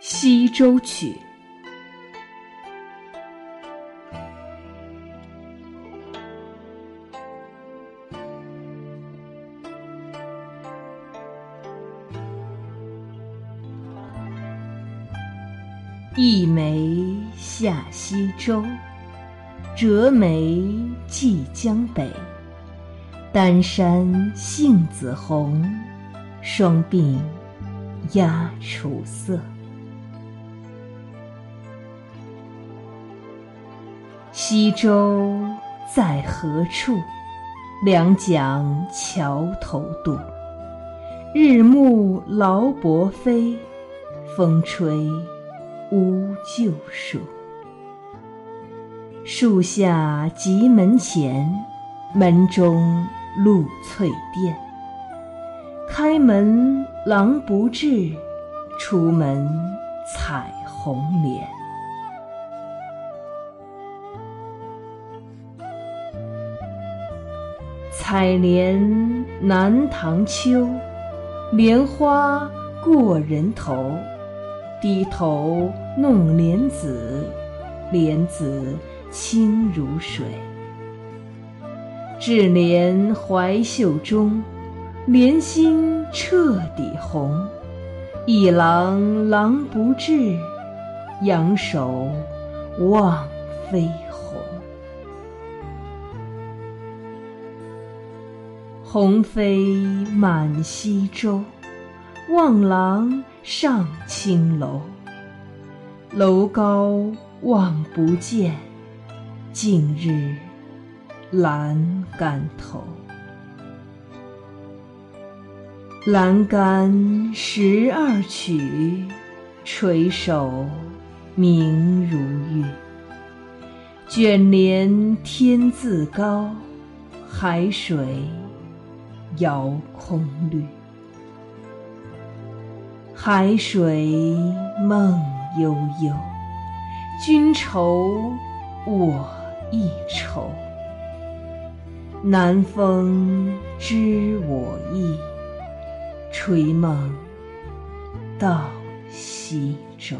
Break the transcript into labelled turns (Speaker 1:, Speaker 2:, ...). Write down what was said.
Speaker 1: 西洲曲。一枚下西洲，折梅寄江北。丹山杏子红，双鬓鸦楚色。西洲在何处？两桨桥头渡。日暮劳勃飞，风吹乌桕树。树下急门前，门中露翠钿。开门狼不至，出门采红莲。采莲南塘秋，莲花过人头。低头弄莲子，莲子清如水。置莲怀袖中，莲心彻底红。一郎郎不至，仰首望飞鸿。鸿飞满西洲，望郎上青楼。楼高望不见，近日阑干头。阑干十二曲，垂首明如玉。卷帘天自高，海水遥空绿。海水梦悠悠，君愁我亦愁。南风知我意，吹梦到西洲。